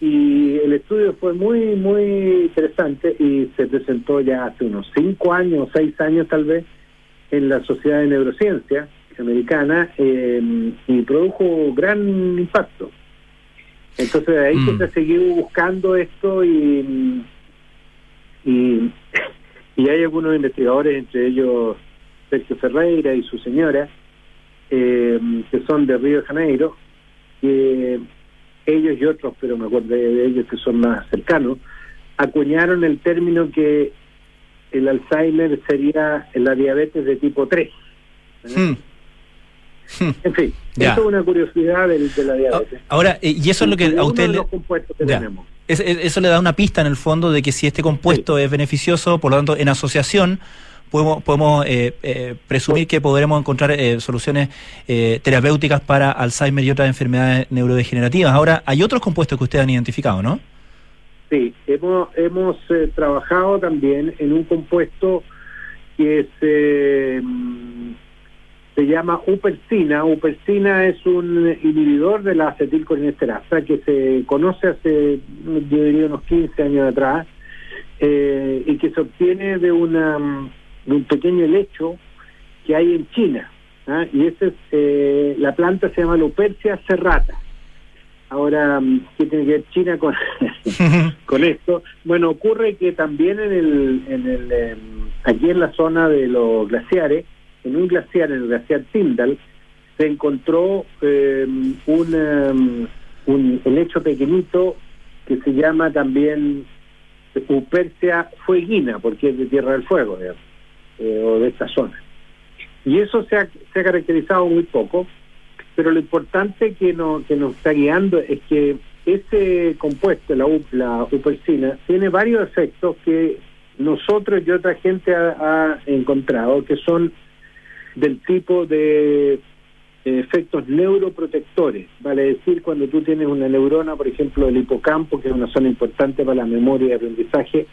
y el estudio fue muy, muy interesante y se presentó ya hace unos cinco años, seis años tal vez, en la Sociedad de Neurociencia americana eh, y produjo gran impacto. Entonces de ahí Mm. que se siguió buscando esto y, y, y hay algunos investigadores, entre ellos Sergio Ferreira y su señora, eh, que son de Río de Janeiro, que ellos y otros, pero me acuerdo de ellos que son más cercanos, acuñaron el término que el Alzheimer sería la diabetes de tipo 3. En fin, Ya. eso es una curiosidad del- de, la diabetes. Ahora, eh, y eso es lo que a usted de le... compuestos que tenemos. Es- es- eso le da una pista en el fondo de que si este compuesto es beneficioso, por lo tanto, en asociación, podemos, podemos eh, eh, presumir que podremos encontrar eh, soluciones eh, terapéuticas para Alzheimer y otras enfermedades neurodegenerativas. Ahora, hay otros compuestos que ustedes han identificado, ¿no? Sí, hemos, hemos eh, trabajado también en un compuesto que es, eh, mm, se llama upersina. Upersina es un inhibidor de la acetilcolinesterasa que se conoce hace, yo diría, unos 15 años atrás eh, y que se obtiene de, una, mm, de un pequeño helecho que hay en China. ¿ah? Y esa es, eh, la planta se llama Lupercia serrata. Ahora, mm, ¿qué tiene que ver China con, con esto? Bueno, ocurre que también en el, en el, em, aquí en la zona de los glaciares, en un glaciar, en el glaciar Tyndall, se encontró eh, un, em, un helecho pequeñito que se llama también Upersia fueguina, porque es de Tierra del Fuego, eh, o de esta zona. Y eso se ha, se ha caracterizado muy poco, pero lo importante que, no, que nos está guiando es que ese compuesto, la, la upersina, tiene varios efectos que nosotros y otra gente ha encontrado, que son del tipo de efectos neuroprotectores, vale decir, cuando tú tienes una neurona, por ejemplo, del hipocampo, que es una zona importante para la memoria y aprendizaje,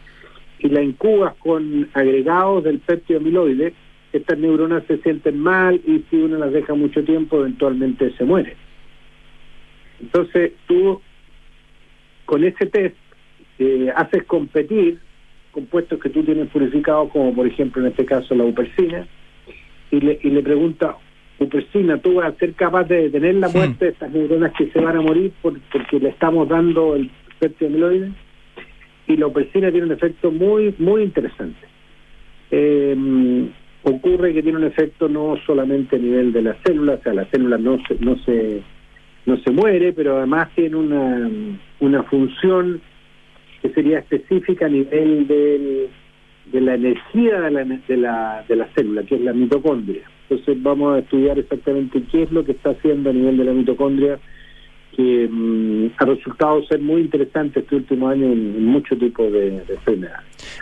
y la incubas con agregados del péptido amiloide, estas neuronas se sienten mal y si uno las deja mucho tiempo, eventualmente se muere. Entonces, tú con ese test eh, haces competir compuestos que tú tienes purificados, como por ejemplo en este caso la upersina, y le, y le pregunta, ¿tú vas a ser capaz de detener la muerte de estas neuronas que se van a morir por- porque le estamos dando el péptido amiloide? Y la upersina tiene un efecto muy, muy interesante. Eh, ocurre que tiene un efecto no solamente a nivel de las células, o sea, la célula no se, no se, no se muere, pero además tiene una, una función que sería específica a nivel del- de la energía de la, de, la, de la célula, que es la mitocondria. Entonces vamos a estudiar exactamente qué es lo que está haciendo a nivel de la mitocondria, que mm, ha resultado ser muy interesante este último año en, muchos tipos de, de.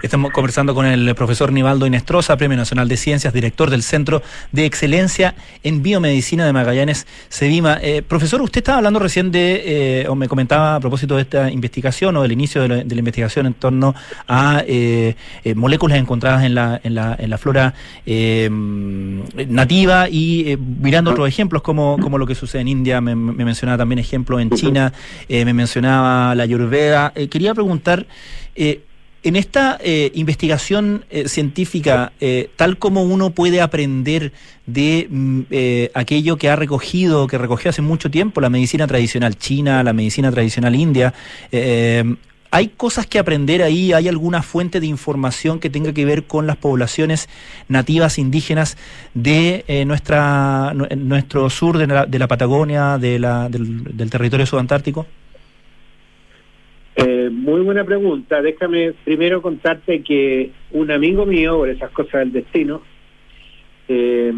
Estamos conversando con el profesor Nivaldo Inestrosa, Premio Nacional de Ciencias, director del Centro de Excelencia en Biomedicina de Magallanes, Sevima. Eh, profesor, usted estaba hablando recién de, eh, o me comentaba a propósito de esta investigación o del inicio de la, investigación en torno a eh, moléculas encontradas en la, en la, en la flora nativa y mirando otros ejemplos como, como lo que sucede en India, me, me mencionaba también ejemplos en China, eh, me mencionaba la Ayurveda. Eh, quería preguntar, eh, en esta investigación científica, tal como uno puede aprender de mm, aquello que ha recogido, que recogió hace mucho tiempo la medicina tradicional china, la medicina tradicional india, ¿hay cosas que aprender ahí? ¿Hay alguna fuente de información que tenga que ver con las poblaciones nativas indígenas de eh, nuestra, nu- nuestro sur de la, de la Patagonia, de la, del, del territorio subantártico? Eh, muy buena pregunta. Déjame primero contarte que un amigo mío, por esas cosas del destino, eh,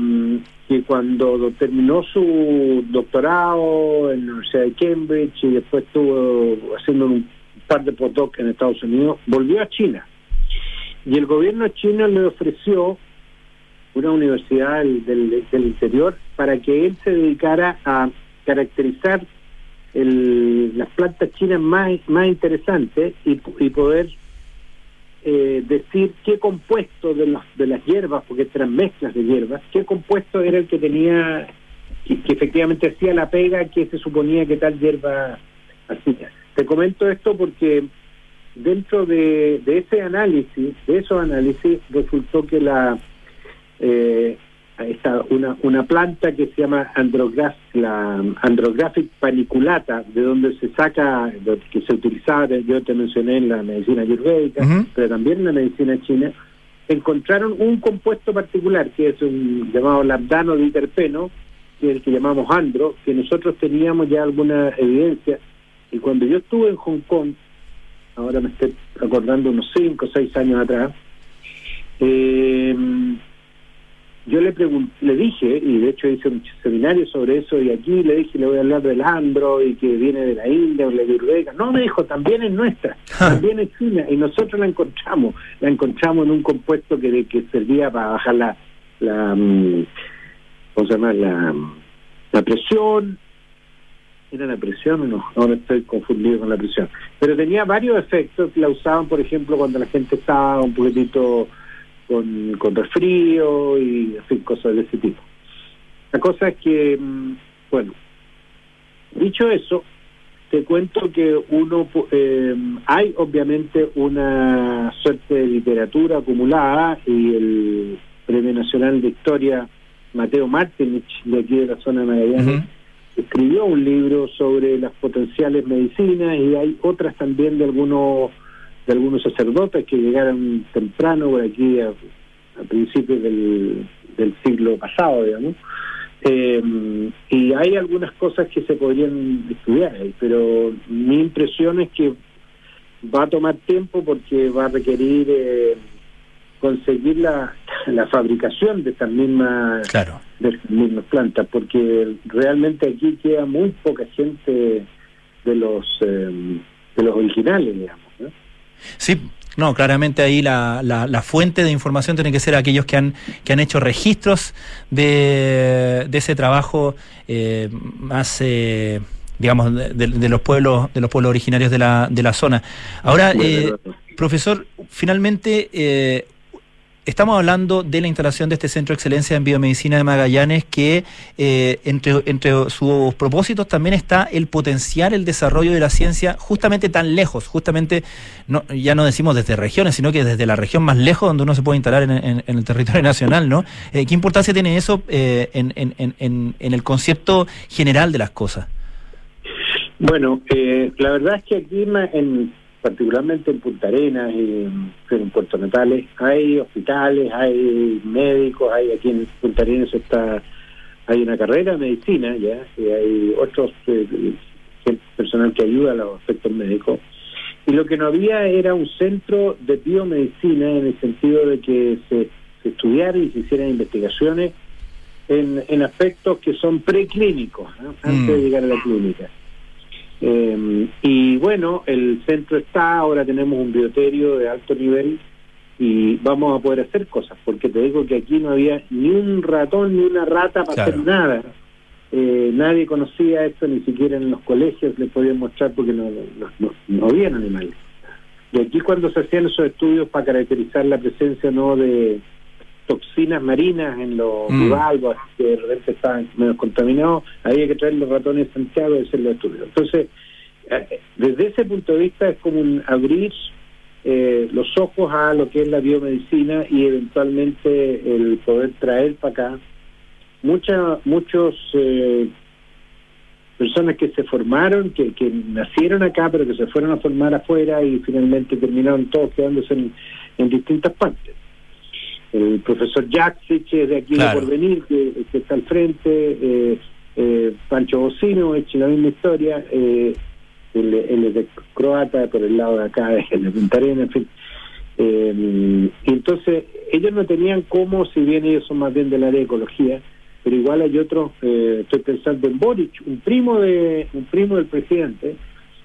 que cuando terminó su doctorado en la Universidad de Cambridge y después estuvo haciendo un par de postdocs en Estados Unidos, volvió a China. Y el gobierno chino le ofreció una universidad del, del- interior para que él se dedicara a caracterizar el- las plantas chinas más, más interesantes y, poder eh, decir qué compuesto de, las de las hierbas, porque eran mezclas de hierbas, qué compuesto era el que tenía, que, que efectivamente hacía la pega que se suponía que tal hierba hacía. Te comento esto porque dentro de, de ese análisis, de esos análisis, resultó que la eh, esta, una, una planta que se llama andrograph, la Andrographic paniculata, de donde se saca, que se utilizaba, yo te mencioné en la medicina ayurvédica, pero también en la medicina china, encontraron un compuesto particular que es un llamado lambdano diterpeno, que es el que llamamos andro, que nosotros teníamos ya alguna evidencia, y cuando yo estuve en Hong Kong, ahora me estoy acordando unos 5 o 6 años atrás, eh, yo le pregunté, le dije, y de hecho hice un seminario sobre eso, y aquí le dije, le voy a hablar del andro y que viene de la India o la Ayurveda. No, me dijo, también es nuestra, también es china, y nosotros la encontramos, la encontramos en un compuesto que, que servía para bajar la, la mm, ¿cómo se llama? La, la presión, ¿Era la presión o no? Ahora estoy confundido con la presión. Pero tenía varios efectos. La usaban, por ejemplo, cuando la gente estaba un poquitito con, con resfrío y así, cosas de ese tipo. La cosa es que, mm, bueno, dicho eso, te cuento que uno eh, hay obviamente una suerte de literatura acumulada y el Premio Nacional de Historia Mateo Martinich de aquí de la zona de Magallanes escribió un libro sobre las potenciales medicinas y hay otras también de algunos de algunos sacerdotes que llegaron temprano por aquí a, principios del, del siglo pasado, digamos. Eh, y hay algunas cosas que se podrían estudiar, ahí, pero mi impresión es que va a tomar tiempo porque va a requerir eh, conseguir la, la fabricación de estas mismas Claro. De mismas plantas, porque realmente aquí queda muy poca gente de los eh, de los originales, digamos. ¿no? Sí, no, claramente ahí la, la, la fuente de información tiene que ser aquellos que han, que han hecho registros de, de ese trabajo eh, más, eh, digamos, de, de- de los pueblos, de los pueblos originarios de la, de la zona. Ahora, eh, profesor, finalmente eh, estamos hablando de la instalación de este Centro de Excelencia en Biomedicina de Magallanes, que eh, entre, entre sus propósitos también está el potenciar el desarrollo de la ciencia justamente tan lejos, justamente no, ya no decimos desde regiones, sino que desde la región más lejos donde uno se puede instalar en, el territorio nacional, ¿no? Eh, ¿Qué importancia tiene eso eh, en, en- el concepto general de las cosas? Bueno, eh, la verdad es que aquí, en, particularmente en Punta Arenas y en, en Puerto Natales, hay hospitales, hay médicos, hay aquí en Punta Arenas está hay una carrera de medicina ya, y hay otros eh, gente- personal que ayuda a los aspectos médicos. Y lo que no había era un centro de biomedicina en el sentido de que se, se estudiara y se hicieran investigaciones en, en aspectos que son preclínicos, ¿no? antes de Mm. llegar a la clínica. Eh, y bueno, el centro está, ahora tenemos un bioterio de alto nivel y vamos a poder hacer cosas, porque te digo que aquí no había ni un ratón ni una rata para Claro. hacer nada. Eh, nadie conocía esto, ni siquiera en los colegios les podían mostrar porque no, no, no, no habían animales. Y aquí cuando se hacían esos estudios para caracterizar la presencia no de toxinas marinas en los Mm. bivalvos que de repente estaban menos contaminados, había que traer los ratones de Santiago y hacer los estudios. Entonces, eh, desde ese punto de vista es como un abrir eh, los ojos a lo que es la biomedicina y eventualmente el poder traer para acá muchas muchos eh, personas que se formaron, que, que nacieron acá, pero que se fueron a formar afuera y finalmente terminaron todos quedándose en, en distintas partes. El profesor Jaksic es de aquí Claro. de Porvenir, que, que está al frente, eh, eh, Pancho Bocino, hecho la misma historia, eh, él, él es de croata, por el lado de acá, de, de Punta Arenas, en fin. Eh, y entonces, ellos no tenían cómo, si bien ellos son más bien del área de ecología, pero igual hay otros, eh, estoy pensando en Boric, un primo de un primo del presidente,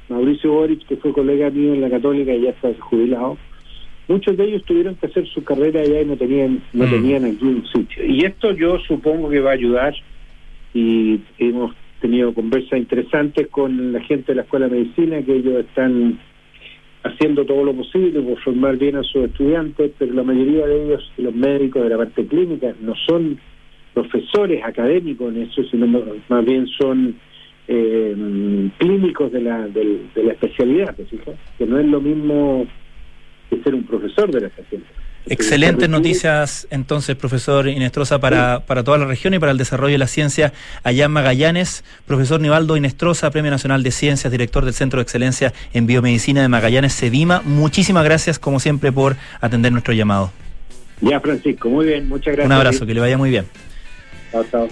Mauricio Boric, que fue colega mío en la Católica y ya está jubilado. Muchos de ellos tuvieron que hacer su carrera allá y no tenían no Mm. tenían un sitio. Y esto yo supongo que va a ayudar y hemos tenido conversas interesantes con la gente de la Escuela de Medicina, que ellos están haciendo todo lo posible por formar bien a sus estudiantes, pero la mayoría de ellos, los médicos de la parte clínica, no son profesores académicos en eso, sino más- bien son eh, clínicos de la, del- de la especialidad, que no es lo mismo que ser un profesor de la especialidad. Excelentes noticias entonces, profesor Inestrosa, para, para toda la región y para el desarrollo de la ciencia allá en Magallanes. Profesor Nivaldo Inestrosa, Premio Nacional de Ciencias, director del Centro de Excelencia en Biomedicina de Magallanes, Sedima. Muchísimas gracias, como siempre, por atender nuestro llamado. Ya, Francisco, muy bien, muchas gracias. Un abrazo, que le vaya muy bien. Chao, chao.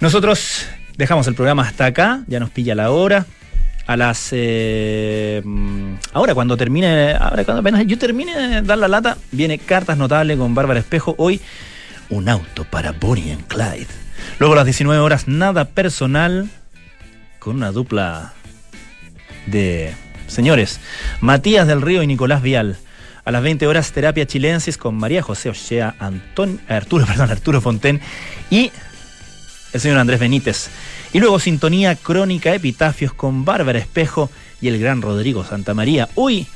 Nosotros dejamos el programa hasta acá, ya nos pilla la hora. A las. eh, mm, ahora, cuando termine. Ahora, cuando apenas yo termine de dar la lata, viene Cartas Notables con Bárbara Espejo. Hoy, un auto para Bonnie and Clyde. Luego, a las 19 horas, nada personal. Con una dupla de señores, Matías del Río y Nicolás Vial. A las 20 horas, terapia chilensis con María José Ochea, Antón, Arturo, perdón, Arturo Fonten y el señor Andrés Benítez. Y luego sintonía crónica epitafios con Bárbara Espejo y el gran Rodrigo Santamaría. Hoy,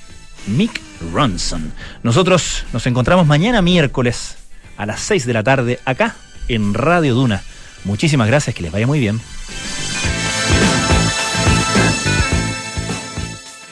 Mick Ronson. Nosotros nos encontramos mañana miércoles a las 6 de la tarde acá en Radio Duna. Muchísimas gracias, que les vaya muy bien.